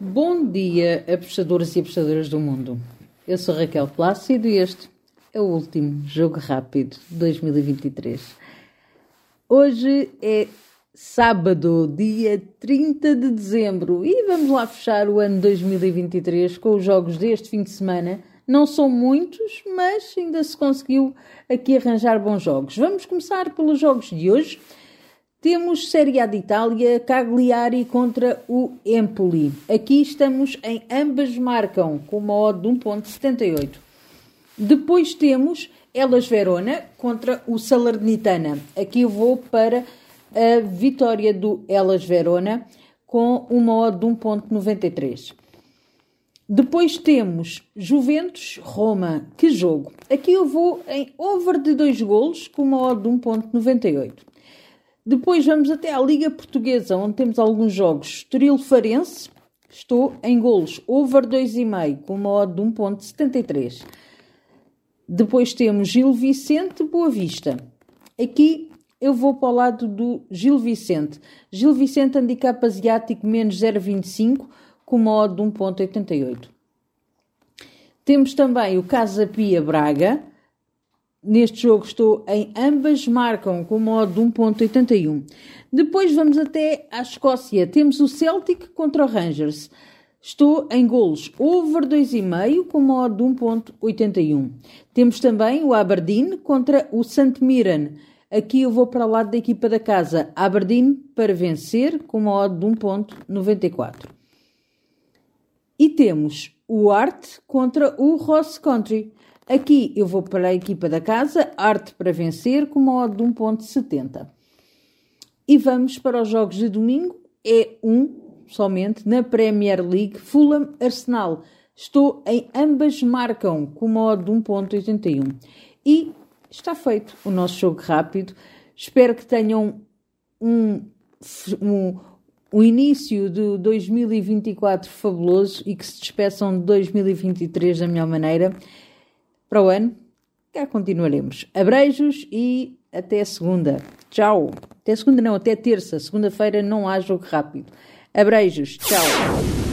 Bom dia, apostadores e apostadoras do mundo. Eu sou Raquel Plácido e este é o último Jogo Rápido de 2023. Hoje é sábado, dia 30 de dezembro, e vamos lá fechar o ano 2023 com os jogos deste fim de semana. Não são muitos, mas ainda se conseguiu aqui arranjar bons jogos. Vamos começar pelos jogos de hoje. Temos Série A de Itália, Cagliari contra o Empoli. Aqui estamos em ambas marcam com uma odd de 1.78. Depois temos Elas Verona contra o Salernitana. Aqui eu vou para a vitória do Elas Verona com uma odd de 1.93. Depois temos Juventus Roma. Que jogo! Aqui eu vou em over de 2 golos com uma odd de 1.98. Depois vamos até à Liga Portuguesa, onde temos alguns jogos. Estoril Farense, estou em golos, over 2,5, com uma odd de 1.73. Depois temos Gil Vicente Boa Vista. Aqui eu vou para o lado do Gil Vicente. Gil Vicente handicap asiático menos 0,25 com uma odd de 1,88. Temos também o Casa Pia Braga. Neste jogo estou em ambas marcam com uma odd de 1.81. Depois vamos até à Escócia. Temos o Celtic contra o Rangers. Estou em golos over 2,5 com uma odd de 1.81. Temos também o Aberdeen contra o St. Mirren. Aqui eu vou para o lado da equipa da casa. Aberdeen para vencer com uma de 1.94. E temos o Art contra o Ross Country. Aqui eu vou para a equipa da casa, arte para vencer, com uma odd de 1.70. E vamos para os jogos de domingo. É um somente na Premier League, Fulham Arsenal. Estou em ambas marcam com uma odd de 1.81. E está feito o nosso jogo rápido. Espero que tenham um, um, um início de 2024 fabuloso e que se despeçam de 2023 da melhor maneira para o ano, cá continuaremos. Abreijos e até segunda. Tchau. Até segunda não, até terça. Segunda-feira não há jogo rápido. Abreijos. Tchau.